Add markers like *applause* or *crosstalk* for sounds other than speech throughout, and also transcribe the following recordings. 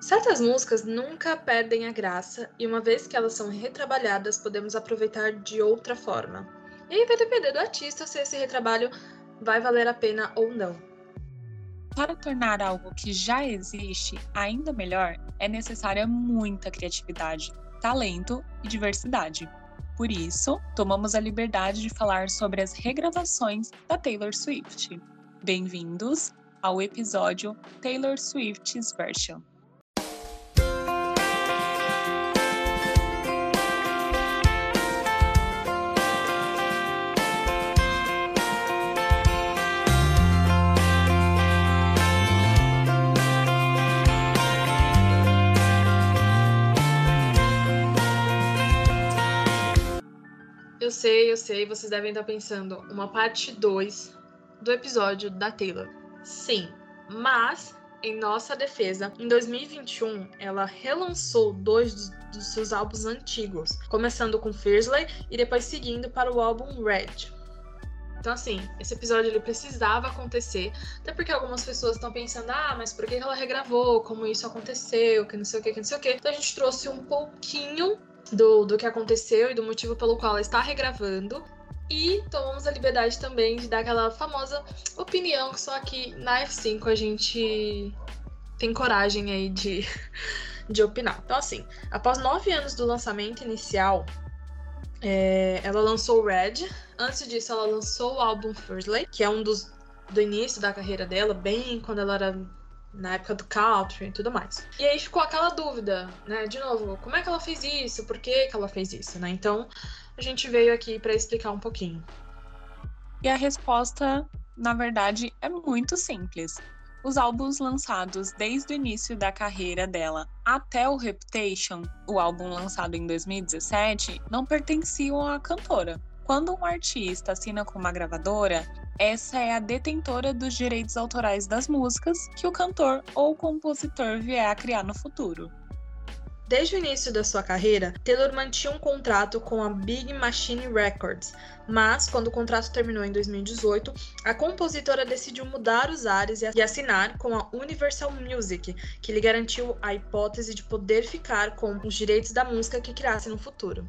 Certas músicas nunca perdem a graça e uma vez que elas são retrabalhadas, podemos aproveitar de outra forma. E aí vai depender do artista se esse retrabalho vai valer a pena ou não. Para tornar algo que já existe ainda melhor, é necessária muita criatividade, talento e diversidade. Por isso, tomamos a liberdade de falar sobre as regravações da Taylor Swift. Bem-vindos ao episódio Taylor Swift's Version. Sei, eu sei, vocês devem estar pensando, uma parte 2 do episódio da Taylor. Sim, mas em nossa defesa, em 2021, ela relançou dois dos, dos seus álbuns antigos, começando com Fiercely e depois seguindo para o álbum Red. Então, assim, esse episódio ele precisava acontecer, até porque algumas pessoas estão pensando, ah, mas por que ela regravou? Como isso aconteceu? Que não sei o que, que não sei o que. Então, a gente trouxe um pouquinho do, do que aconteceu e do motivo pelo qual ela está regravando. E tomamos a liberdade também de dar aquela famosa opinião que só aqui na F5 a gente tem coragem aí de, *laughs* de opinar. Então, assim, após nove anos do lançamento inicial, é, ela lançou Red. Antes disso, ela lançou o álbum Firstly, que é um dos do início da carreira dela, bem quando ela era na época do country e tudo mais. E aí ficou aquela dúvida, né? De novo, como é que ela fez isso? Por que, que ela fez isso, né? Então, a gente veio aqui para explicar um pouquinho. E a resposta, na verdade, é muito simples. Os álbuns lançados desde o início da carreira dela até o Reputation, o álbum lançado em 2017, não pertenciam à cantora. Quando um artista assina com uma gravadora, essa é a detentora dos direitos autorais das músicas que o cantor ou compositor vier a criar no futuro. Desde o início da sua carreira, Taylor mantinha um contrato com a Big Machine Records, mas quando o contrato terminou em 2018, a compositora decidiu mudar os ares e assinar com a Universal Music, que lhe garantiu a hipótese de poder ficar com os direitos da música que criasse no futuro.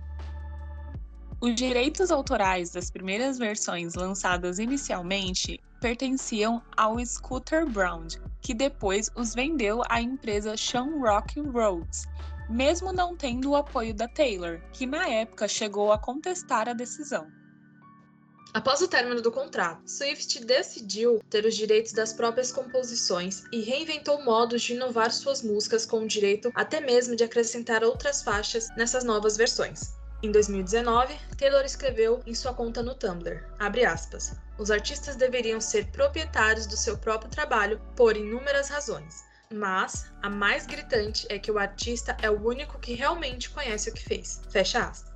Os direitos autorais das primeiras versões lançadas inicialmente pertenciam ao Scooter Brown, que depois os vendeu à empresa Shamrock Roads, mesmo não tendo o apoio da Taylor, que na época chegou a contestar a decisão. Após o término do contrato, Swift decidiu ter os direitos das próprias composições e reinventou modos de inovar suas músicas com o direito até mesmo de acrescentar outras faixas nessas novas versões. Em 2019, Taylor escreveu em sua conta no Tumblr, aspas, os artistas deveriam ser proprietários do seu próprio trabalho por inúmeras razões, mas a mais gritante é que o artista é o único que realmente conhece o que fez. Fecha aspas.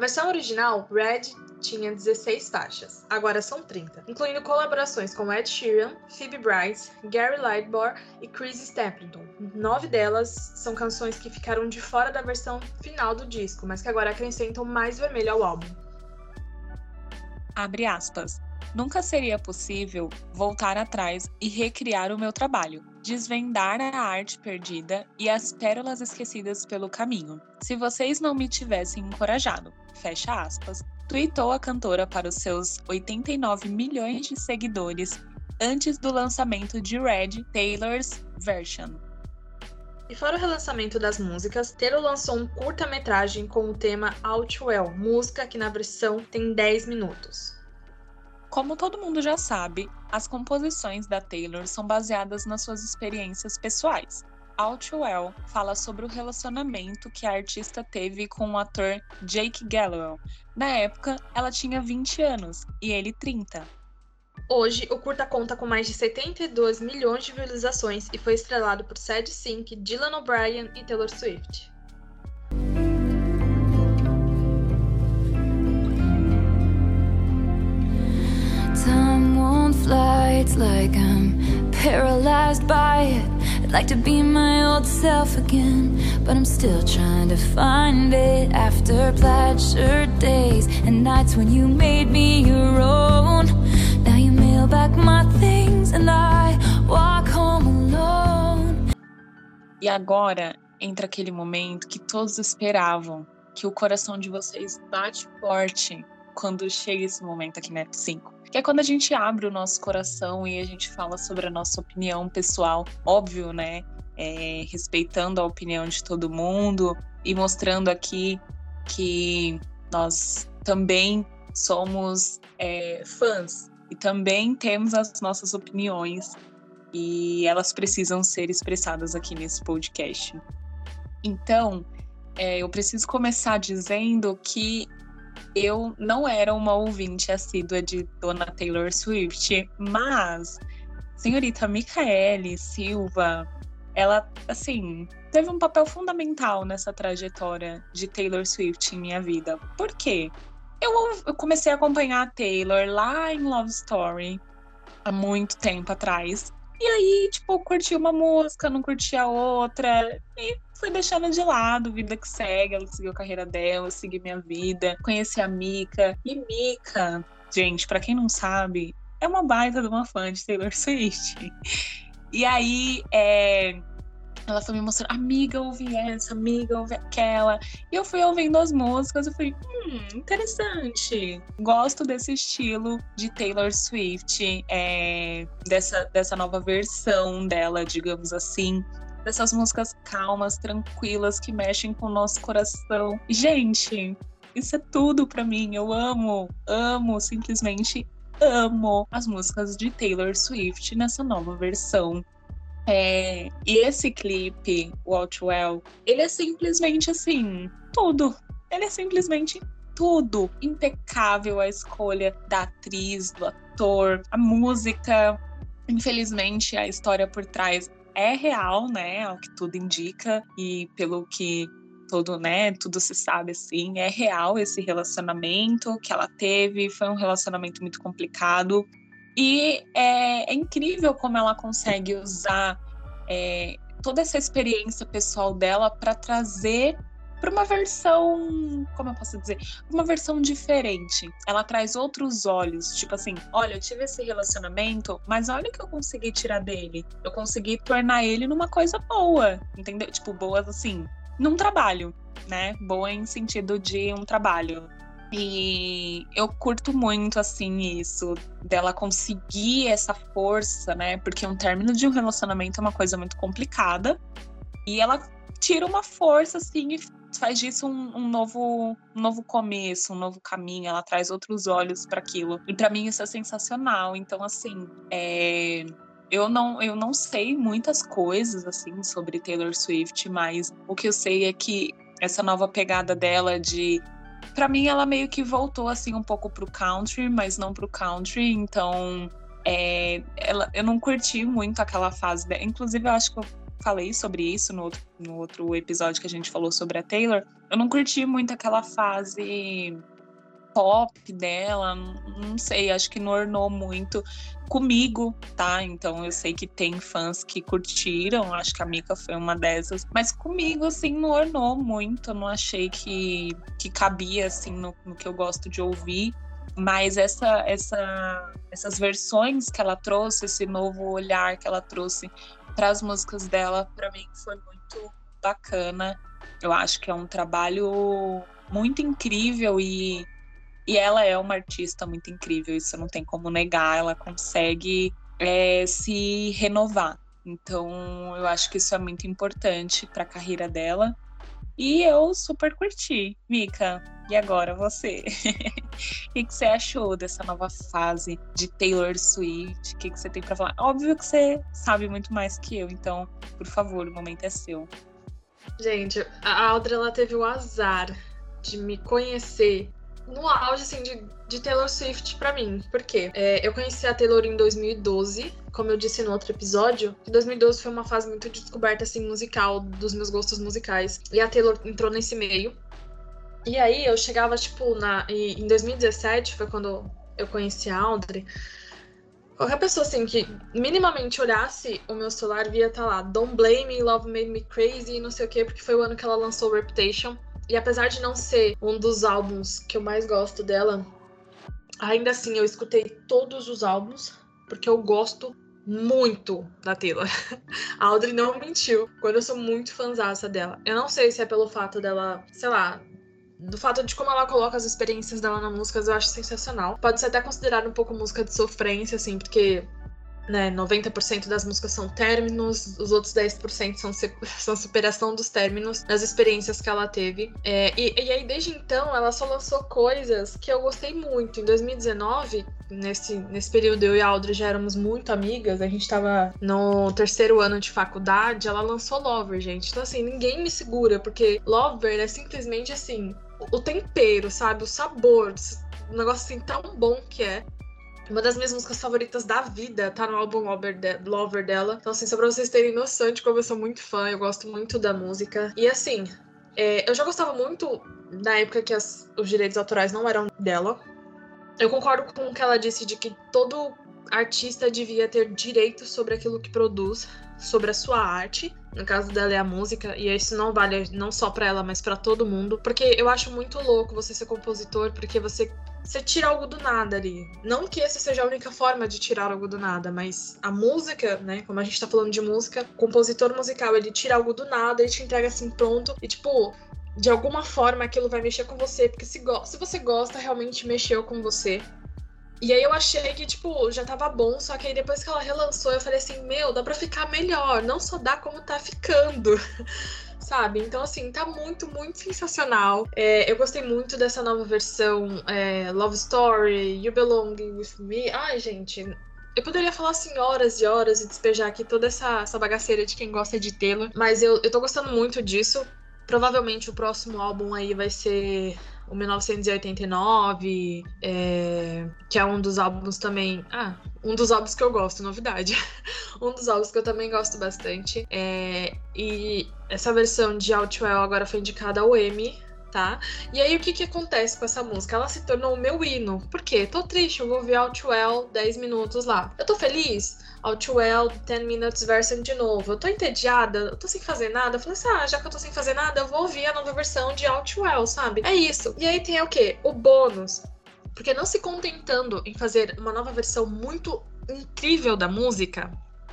Versão original, Red tinha 16 faixas, agora são 30, incluindo colaborações com Ed Sheeran, Phoebe Bryce, Gary Lightbore e Chris Stapleton. Nove delas são canções que ficaram de fora da versão final do disco, mas que agora acrescentam mais vermelho ao álbum. Abre aspas. Nunca seria possível voltar atrás e recriar o meu trabalho, desvendar a arte perdida e as pérolas esquecidas pelo caminho. Se vocês não me tivessem encorajado, fecha aspas, tweetou a cantora para os seus 89 milhões de seguidores antes do lançamento de Red Taylor's Version. E fora o relançamento das músicas, Taylor lançou um curta-metragem com o tema Outwell, música que na versão tem 10 minutos. Como todo mundo já sabe, as composições da Taylor são baseadas nas suas experiências pessoais. Outwell fala sobre o relacionamento que a artista teve com o ator Jake Galloway. Na época, ela tinha 20 anos e ele 30. Hoje, o curta conta com mais de 72 milhões de visualizações e foi estrelado por Sadie Sink, Dylan O'Brien e Taylor Swift. It's like I'm paralyzed by it. I'd like to be my old self again, but I'm still trying to find it after plaid days and nights when you made me your own. Now you mail back my things and I walk home alone. E agora entra aquele momento que todos esperavam, que o coração de vocês bate forte quando chega esse momento aqui na F5 que é quando a gente abre o nosso coração e a gente fala sobre a nossa opinião pessoal, óbvio, né? É, respeitando a opinião de todo mundo e mostrando aqui que nós também somos é, fãs e também temos as nossas opiniões e elas precisam ser expressadas aqui nesse podcast. Então, é, eu preciso começar dizendo que eu não era uma ouvinte assídua de Dona Taylor Swift, mas senhorita Micaele Silva, ela, assim, teve um papel fundamental nessa trajetória de Taylor Swift em minha vida. Por quê? Eu, eu comecei a acompanhar a Taylor lá em Love Story há muito tempo atrás. E aí, tipo, curti uma música, não curti a outra. E fui deixando de lado, vida que segue. Ela seguiu a carreira dela, segui minha vida. Conheci a Mika. E Mika, gente, para quem não sabe, é uma baita de uma fã de Taylor Swift. *laughs* E aí, é, ela foi me mostrando, amiga, ouvi essa, amiga, ouvi aquela. E eu fui ouvindo as músicas e fui, hum, interessante. Gosto desse estilo de Taylor Swift, é, dessa, dessa nova versão dela, digamos assim. Dessas músicas calmas, tranquilas, que mexem com o nosso coração. Gente, isso é tudo para mim. Eu amo, amo, simplesmente amo as músicas de Taylor Swift nessa nova versão. É, e esse clipe, o Outwell, ele é simplesmente assim, tudo. Ele é simplesmente tudo. Impecável a escolha da atriz, do ator, a música. Infelizmente, a história por trás é real, né? Ao que tudo indica. E pelo que todo, né, tudo se sabe assim, é real esse relacionamento que ela teve, foi um relacionamento muito complicado. E é, é incrível como ela consegue usar é, toda essa experiência pessoal dela para trazer para uma versão, como eu posso dizer, uma versão diferente. Ela traz outros olhos, tipo assim, olha, eu tive esse relacionamento, mas olha o que eu consegui tirar dele. Eu consegui tornar ele numa coisa boa, entendeu? Tipo, boas assim, num trabalho, né? Boa em sentido de um trabalho. E eu curto muito, assim, isso, dela conseguir essa força, né? Porque um término de um relacionamento é uma coisa muito complicada. E ela tira uma força, assim, e faz disso um, um novo, um novo começo, um novo caminho. Ela traz outros olhos para aquilo. E para mim isso é sensacional. Então, assim, é eu não, eu não sei muitas coisas assim sobre Taylor Swift, mas o que eu sei é que essa nova pegada dela de para mim ela meio que voltou assim um pouco pro country, mas não pro country, então é, ela, eu não curti muito aquela fase dela. Inclusive, eu acho que eu falei sobre isso no outro, no outro episódio que a gente falou sobre a Taylor. Eu não curti muito aquela fase pop dela, não sei, acho que não ornou muito comigo, tá? Então eu sei que tem fãs que curtiram, acho que a Mika foi uma dessas, mas comigo, assim, não ornou muito, não achei que, que cabia, assim, no, no que eu gosto de ouvir. Mas essa, essa, essas versões que ela trouxe, esse novo olhar que ela trouxe para as músicas dela, para mim foi muito bacana. Eu acho que é um trabalho muito incrível e e ela é uma artista muito incrível, isso não tem como negar. Ela consegue é, se renovar. Então, eu acho que isso é muito importante para a carreira dela. E eu super curti, Mika. E agora você? *laughs* O que, você achou dessa nova fase de Taylor Swift? O que, que você tem para falar? Óbvio que você sabe muito mais que eu, então por favor, o momento é seu. Gente, a Audrey ela teve o azar de me conhecer no auge assim, de, de Taylor Swift para mim. Por quê? É, eu conheci a Taylor em 2012, como eu disse no outro episódio. 2012 foi uma fase muito de descoberta assim, musical, dos meus gostos musicais. E a Taylor entrou nesse meio. E aí eu chegava, tipo, na, em 2017 foi quando eu conheci a Audrey. Qualquer pessoa assim que minimamente olhasse o meu celular via tá lá, Don't Blame Me, Love Made Me Crazy, e não sei o que, porque foi o ano que ela lançou Reputation. E apesar de não ser um dos álbuns que eu mais gosto dela, ainda assim eu escutei todos os álbuns, porque eu gosto muito da Taylor. *laughs* A Audrey não mentiu quando eu sou muito fãzaça dela. Eu não sei se é pelo fato dela, sei lá, do fato de como ela coloca as experiências dela na música, eu acho sensacional. Pode ser até considerado um pouco música de sofrência, assim, porque né, 90% das músicas são términos, os outros 10% são, *laughs* são superação dos términos, das experiências que ela teve. É, e, e aí, desde então, ela só lançou coisas que eu gostei muito. Em 2019, nesse, nesse período, eu e a Audrey já éramos muito amigas, a gente tava no terceiro ano de faculdade, ela lançou Lover, gente. Então, assim, ninguém me segura, porque Lover é simplesmente assim. O tempero, sabe? O sabor, um negócio assim tão bom que é. Uma das minhas músicas favoritas da vida tá no álbum Lover dela. Então, assim, só pra vocês terem noção de como eu sou muito fã, eu gosto muito da música. E assim, é, eu já gostava muito na época que as, os direitos autorais não eram dela. Eu concordo com o que ela disse de que todo artista devia ter direito sobre aquilo que produz, sobre a sua arte. No caso dela é a música, e isso não vale não só para ela, mas para todo mundo, porque eu acho muito louco você ser compositor, porque você você tira algo do nada ali. Não que essa seja a única forma de tirar algo do nada, mas a música, né? Como a gente tá falando de música, compositor musical, ele tira algo do nada, ele te entrega assim pronto. E tipo, de alguma forma aquilo vai mexer com você, porque se, se você gosta, realmente mexeu com você. E aí eu achei que, tipo, já tava bom, só que aí depois que ela relançou, eu falei assim, meu, dá pra ficar melhor, não só dá como tá ficando. *laughs* sabe? Então, assim, tá muito, muito sensacional. É, eu gostei muito dessa nova versão é, Love Story, You Belong With Me. Ai, gente, eu poderia falar assim horas e horas e despejar aqui toda essa, essa bagaceira de quem gosta de Taylor, mas eu, eu tô gostando muito disso. Provavelmente o próximo álbum aí vai ser o 1989, é, que é um dos álbuns também. Ah, um dos álbuns que eu gosto, novidade. *laughs* um dos álbuns que eu também gosto bastante. É, e essa versão de Outwell agora foi indicada ao Emmy tá? E aí o que que acontece com essa música? Ela se tornou o meu hino. Por quê? Tô triste, eu vou ouvir Outwell 10 minutos lá. Eu tô feliz? Outwell 10 Minutes Version de novo. Eu tô entediada, eu tô sem fazer nada. Eu falei assim, ah, já que eu tô sem fazer nada, eu vou ouvir a nova versão de Outwell, sabe? É isso. E aí tem o quê? O bônus. Porque não se contentando em fazer uma nova versão muito incrível da música,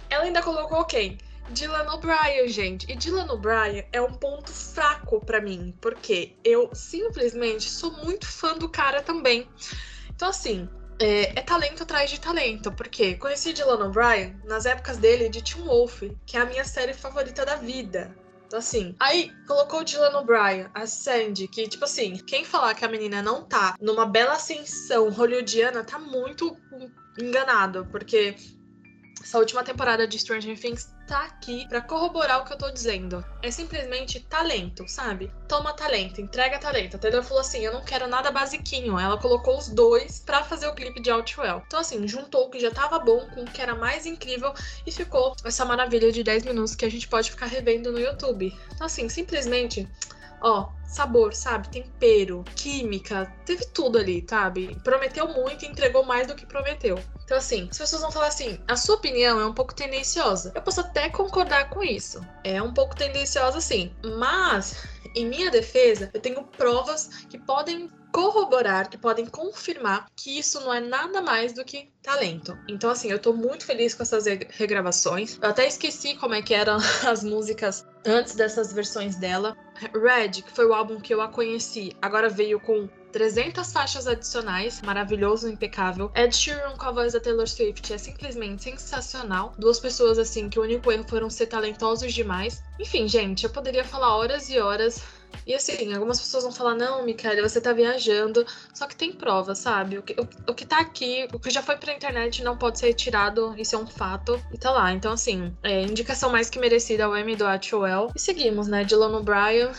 ela ainda colocou quem? Dylan O'Brien, gente. E Dylan O'Brien é um ponto fraco para mim, porque eu simplesmente sou muito fã do cara também. Então, assim, é, é, talento atrás de talento, porque conheci Dylan O'Brien nas épocas dele de Teen Wolf, que é a minha série favorita da vida. Então, assim, aí colocou Dylan O'Brien, a Sandy, que, tipo assim, quem falar que a menina não tá numa bela ascensão hollywoodiana tá muito enganado, porque essa última temporada de Stranger Things tá aqui para corroborar o que eu tô dizendo. É simplesmente talento, sabe? Toma talento, entrega talento. A Taylor falou assim: eu não quero nada basiquinho. Ela colocou os dois para fazer o clipe de Outwell. Então, assim, juntou o que já tava bom com o que era mais incrível e ficou essa maravilha de 10 minutos que a gente pode ficar revendo no YouTube. Então, assim, simplesmente ó, sabor, sabe? Tempero, química, teve tudo ali, sabe? Prometeu muito e entregou mais do que prometeu. Então, assim, as pessoas vão falar assim: a sua opinião é um pouco tendenciosa. Eu posso até concordar com isso. É um pouco tendenciosa, sim. Mas, em minha defesa, eu tenho provas que podem corroborar, que podem confirmar que isso não é nada mais do que talento. Então, assim, eu tô muito feliz com essas regravações. Eu até esqueci como é que eram *laughs* as músicas antes dessas versões dela. Red, que foi o álbum que eu a conheci, agora veio com 300 faixas adicionais, maravilhoso, impecável. Ed Sheeran com a voz da Taylor Swift é simplesmente sensacional. Duas pessoas assim que o único erro foram ser talentosos demais. Enfim, gente, eu poderia falar horas e horas E assim, algumas pessoas vão falar, não, Micaela, você tá viajando. Só que tem prova, sabe? O que, o, o, que tá aqui, o que já foi pra internet não pode ser retirado, isso é um fato. E tá lá. Então, assim, é, indicação mais que merecida ao M do Atwell. E seguimos, né? Dylan O'Brien.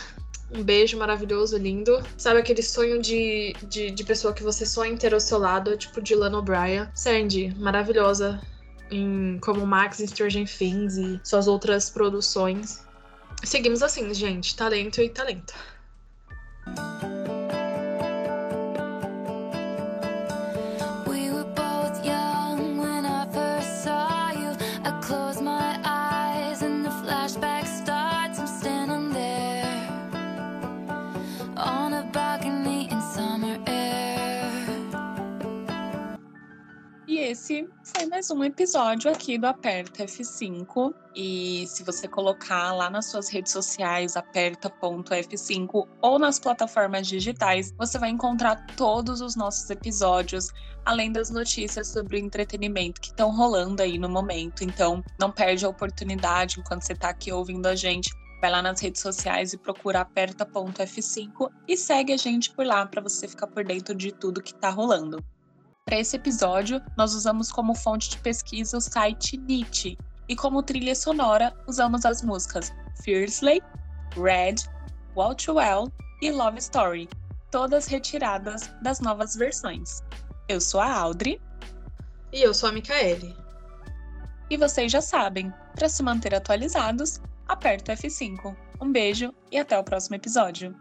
Um beijo maravilhoso, lindo. Sabe aquele sonho de, de, de pessoa que você sonha ter ao seu lado, tipo Dylan O'Brien. Sandy, maravilhosa em, como Max em Stranger Things e suas outras produções. Seguimos assim, gente. Talento e talento. Esse foi mais um episódio aqui do Aperta F5. E se você colocar lá nas suas redes sociais aperta.f5 ou nas plataformas digitais, você vai encontrar todos os nossos episódios, além das notícias sobre o entretenimento que estão rolando aí no momento. Então, não perde a oportunidade enquanto você está aqui ouvindo a gente. Vai lá nas redes sociais e procura aperta.f5 e segue a gente por lá para você ficar por dentro de tudo que está rolando. Para esse episódio, nós usamos como fonte de pesquisa o site Nietzsche e como trilha sonora usamos as músicas Fiercely, Red, Wall to Well e Love Story, todas retiradas das novas versões. Eu sou a Audrey. E eu sou a Micaele. E vocês já sabem, para se manter atualizados, aperta o F5. Um beijo e até o próximo episódio.